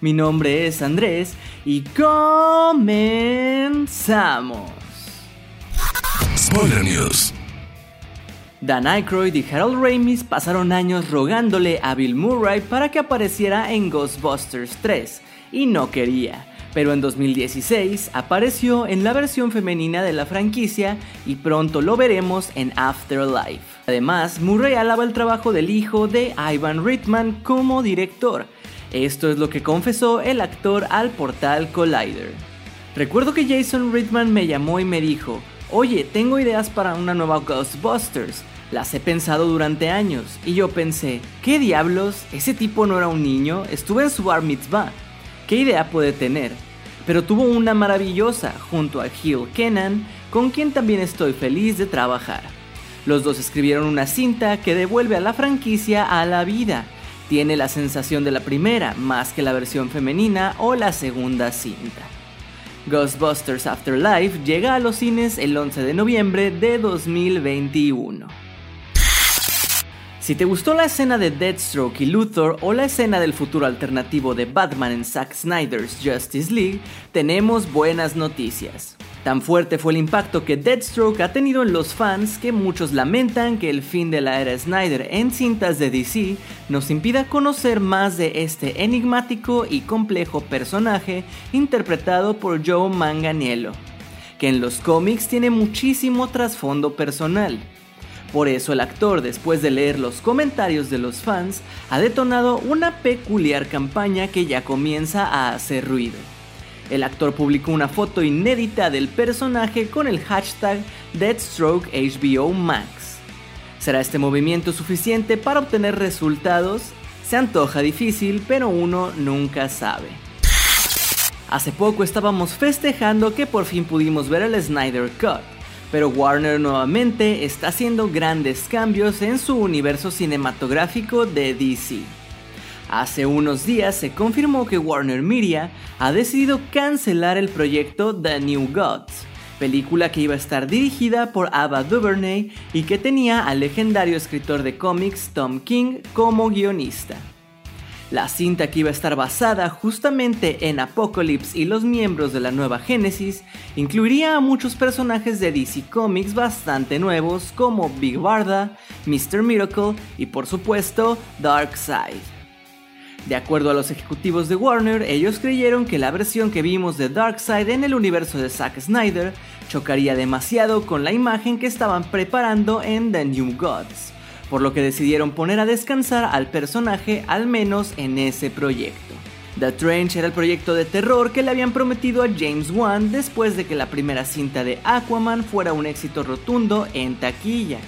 Mi nombre es Andrés y comenzamos. Spoiler News. Dan Aykroyd y Harold Ramis pasaron años rogándole a Bill Murray para que apareciera en Ghostbusters 3 y no quería. Pero en 2016 apareció en la versión femenina de la franquicia y pronto lo veremos en Afterlife. Además, Murray alaba el trabajo del hijo de Ivan Reitman como director, esto es lo que confesó el actor al portal Collider. Recuerdo que Jason Reitman me llamó y me dijo, oye, tengo ideas para una nueva Ghostbusters. Las he pensado durante años y yo pensé, ¿qué diablos? Ese tipo no era un niño, estuve en su bar mitzvah. ¿Qué idea puede tener? Pero tuvo una maravillosa junto a Gil Kennan, con quien también estoy feliz de trabajar. Los dos escribieron una cinta que devuelve a la franquicia a la vida tiene la sensación de la primera más que la versión femenina o la segunda cinta. Ghostbusters Afterlife llega a los cines el 11 de noviembre de 2021. Si te gustó la escena de Deathstroke y Luthor o la escena del futuro alternativo de Batman en Zack Snyder's Justice League, tenemos buenas noticias. Tan fuerte fue el impacto que Deathstroke ha tenido en los fans que muchos lamentan que el fin de la era Snyder en cintas de DC nos impida conocer más de este enigmático y complejo personaje interpretado por Joe Manganiello, que en los cómics tiene muchísimo trasfondo personal. Por eso el actor, después de leer los comentarios de los fans, ha detonado una peculiar campaña que ya comienza a hacer ruido. El actor publicó una foto inédita del personaje con el hashtag HBO Max. ¿Será este movimiento suficiente para obtener resultados? Se antoja difícil, pero uno nunca sabe. Hace poco estábamos festejando que por fin pudimos ver el Snyder Cut, pero Warner nuevamente está haciendo grandes cambios en su universo cinematográfico de DC. Hace unos días se confirmó que Warner Media ha decidido cancelar el proyecto The New Gods, película que iba a estar dirigida por Ava DuVernay y que tenía al legendario escritor de cómics Tom King como guionista. La cinta que iba a estar basada justamente en Apocalypse y los miembros de la nueva Genesis incluiría a muchos personajes de DC Comics bastante nuevos como Big Barda, Mr. Miracle y por supuesto Darkseid. De acuerdo a los ejecutivos de Warner, ellos creyeron que la versión que vimos de Darkseid en el universo de Zack Snyder chocaría demasiado con la imagen que estaban preparando en The New Gods, por lo que decidieron poner a descansar al personaje al menos en ese proyecto. The Trench era el proyecto de terror que le habían prometido a James Wan después de que la primera cinta de Aquaman fuera un éxito rotundo en taquilla.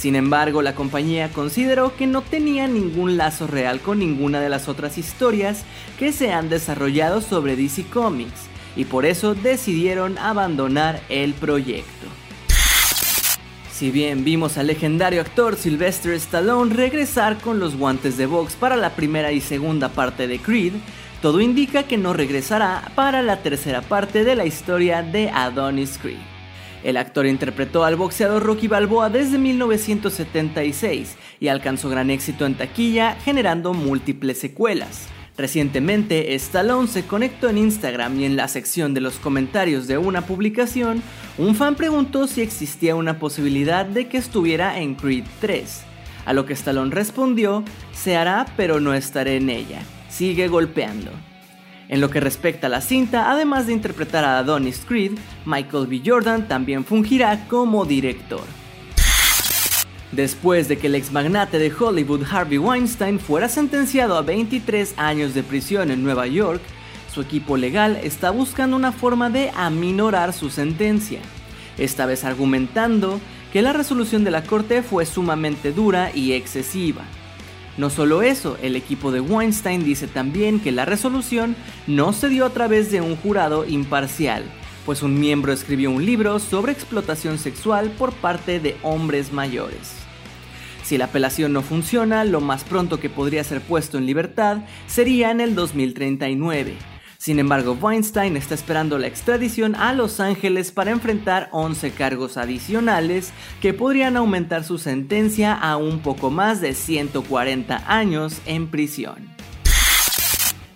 Sin embargo, la compañía consideró que no tenía ningún lazo real con ninguna de las otras historias que se han desarrollado sobre DC Comics, y por eso decidieron abandonar el proyecto. Si bien vimos al legendario actor Sylvester Stallone regresar con los guantes de box para la primera y segunda parte de Creed, todo indica que no regresará para la tercera parte de la historia de Adonis Creed. El actor interpretó al boxeador Rocky Balboa desde 1976 y alcanzó gran éxito en taquilla, generando múltiples secuelas. Recientemente, Stallone se conectó en Instagram y en la sección de los comentarios de una publicación, un fan preguntó si existía una posibilidad de que estuviera en Creed 3. A lo que Stallone respondió, se hará pero no estaré en ella. Sigue golpeando. En lo que respecta a la cinta, además de interpretar a Adonis Creed, Michael B. Jordan también fungirá como director. Después de que el ex magnate de Hollywood Harvey Weinstein fuera sentenciado a 23 años de prisión en Nueva York, su equipo legal está buscando una forma de aminorar su sentencia, esta vez argumentando que la resolución de la corte fue sumamente dura y excesiva. No solo eso, el equipo de Weinstein dice también que la resolución no se dio a través de un jurado imparcial, pues un miembro escribió un libro sobre explotación sexual por parte de hombres mayores. Si la apelación no funciona, lo más pronto que podría ser puesto en libertad sería en el 2039. Sin embargo, Weinstein está esperando la extradición a Los Ángeles para enfrentar 11 cargos adicionales que podrían aumentar su sentencia a un poco más de 140 años en prisión.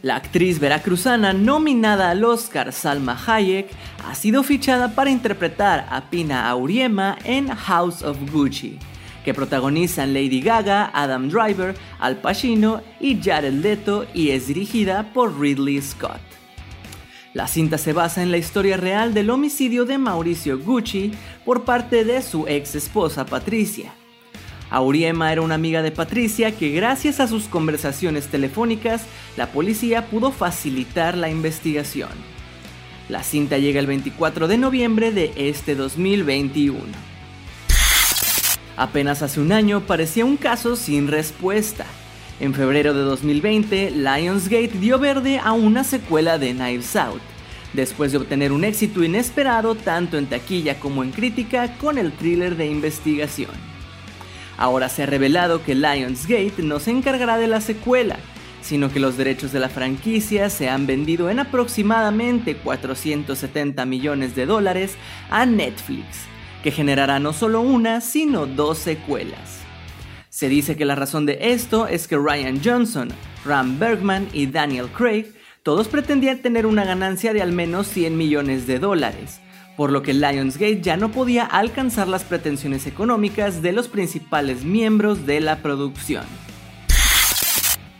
La actriz veracruzana nominada al Oscar Salma Hayek ha sido fichada para interpretar a Pina Auriema en House of Gucci, que protagonizan Lady Gaga, Adam Driver, Al Pacino y Jared Leto y es dirigida por Ridley Scott. La cinta se basa en la historia real del homicidio de Mauricio Gucci por parte de su ex esposa Patricia. Auriema era una amiga de Patricia que gracias a sus conversaciones telefónicas la policía pudo facilitar la investigación. La cinta llega el 24 de noviembre de este 2021. Apenas hace un año parecía un caso sin respuesta. En febrero de 2020, Lionsgate dio verde a una secuela de Knives Out, después de obtener un éxito inesperado tanto en taquilla como en crítica con el thriller de investigación. Ahora se ha revelado que Lionsgate no se encargará de la secuela, sino que los derechos de la franquicia se han vendido en aproximadamente 470 millones de dólares a Netflix, que generará no solo una, sino dos secuelas. Se dice que la razón de esto es que Ryan Johnson, Ram Bergman y Daniel Craig todos pretendían tener una ganancia de al menos 100 millones de dólares, por lo que Lionsgate ya no podía alcanzar las pretensiones económicas de los principales miembros de la producción.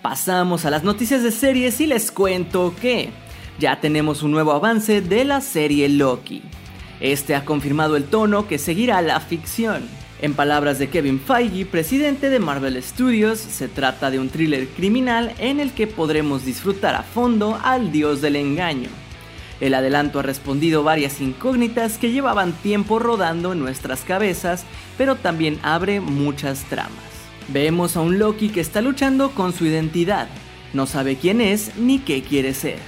Pasamos a las noticias de series y les cuento que ya tenemos un nuevo avance de la serie Loki. Este ha confirmado el tono que seguirá la ficción. En palabras de Kevin Feige, presidente de Marvel Studios, se trata de un thriller criminal en el que podremos disfrutar a fondo al dios del engaño. El adelanto ha respondido varias incógnitas que llevaban tiempo rodando en nuestras cabezas, pero también abre muchas tramas. Vemos a un Loki que está luchando con su identidad, no sabe quién es ni qué quiere ser.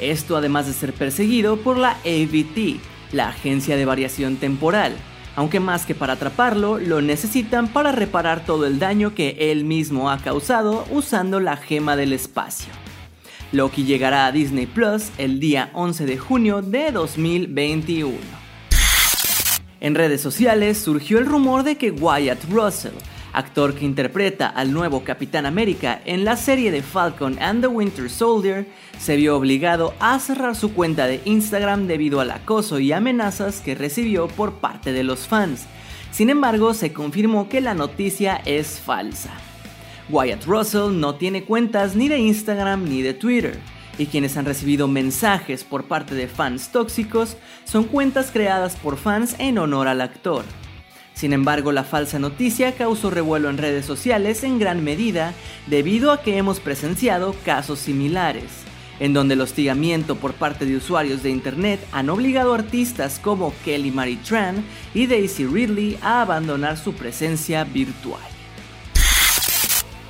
Esto además de ser perseguido por la AVT, la Agencia de Variación Temporal, aunque más que para atraparlo, lo necesitan para reparar todo el daño que él mismo ha causado usando la gema del espacio. Loki llegará a Disney Plus el día 11 de junio de 2021. En redes sociales surgió el rumor de que Wyatt Russell, actor que interpreta al nuevo Capitán América en la serie de Falcon and the Winter Soldier, se vio obligado a cerrar su cuenta de Instagram debido al acoso y amenazas que recibió por parte de los fans. Sin embargo, se confirmó que la noticia es falsa. Wyatt Russell no tiene cuentas ni de Instagram ni de Twitter, y quienes han recibido mensajes por parte de fans tóxicos son cuentas creadas por fans en honor al actor. Sin embargo, la falsa noticia causó revuelo en redes sociales en gran medida debido a que hemos presenciado casos similares, en donde el hostigamiento por parte de usuarios de Internet han obligado a artistas como Kelly Marie Tran y Daisy Ridley a abandonar su presencia virtual.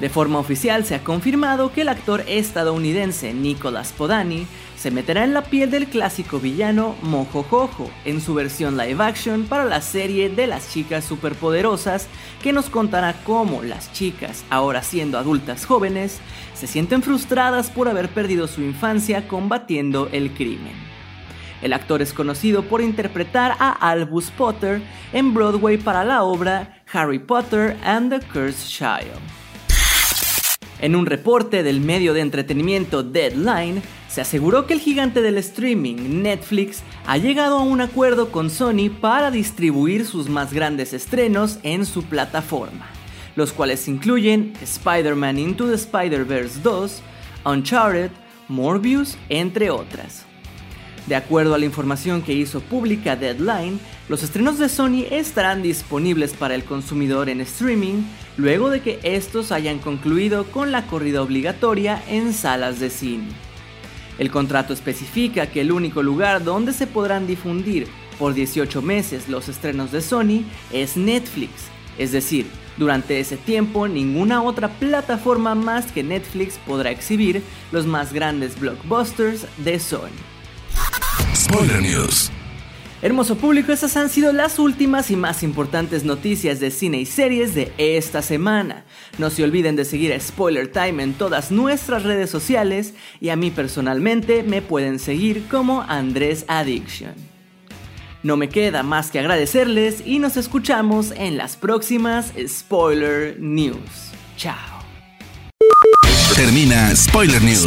De forma oficial se ha confirmado que el actor estadounidense Nicolas Podani se meterá en la piel del clásico villano Mojojojo en su versión live action para la serie de las chicas superpoderosas que nos contará cómo las chicas, ahora siendo adultas jóvenes, se sienten frustradas por haber perdido su infancia combatiendo el crimen. El actor es conocido por interpretar a Albus Potter en Broadway para la obra Harry Potter and the Cursed Child. En un reporte del medio de entretenimiento Deadline, se aseguró que el gigante del streaming, Netflix, ha llegado a un acuerdo con Sony para distribuir sus más grandes estrenos en su plataforma, los cuales incluyen Spider-Man Into the Spider-Verse 2, Uncharted, Morbius, entre otras. De acuerdo a la información que hizo pública Deadline, los estrenos de Sony estarán disponibles para el consumidor en streaming luego de que estos hayan concluido con la corrida obligatoria en salas de cine. El contrato especifica que el único lugar donde se podrán difundir por 18 meses los estrenos de Sony es Netflix, Es decir, durante ese tiempo ninguna otra plataforma más que Netflix podrá exhibir los más grandes blockbusters de Sony. Hermoso público, estas han sido las últimas y más importantes noticias de cine y series de esta semana. No se olviden de seguir a Spoiler Time en todas nuestras redes sociales y a mí personalmente me pueden seguir como Andrés Addiction. No me queda más que agradecerles y nos escuchamos en las próximas Spoiler News. Chao. Termina Spoiler News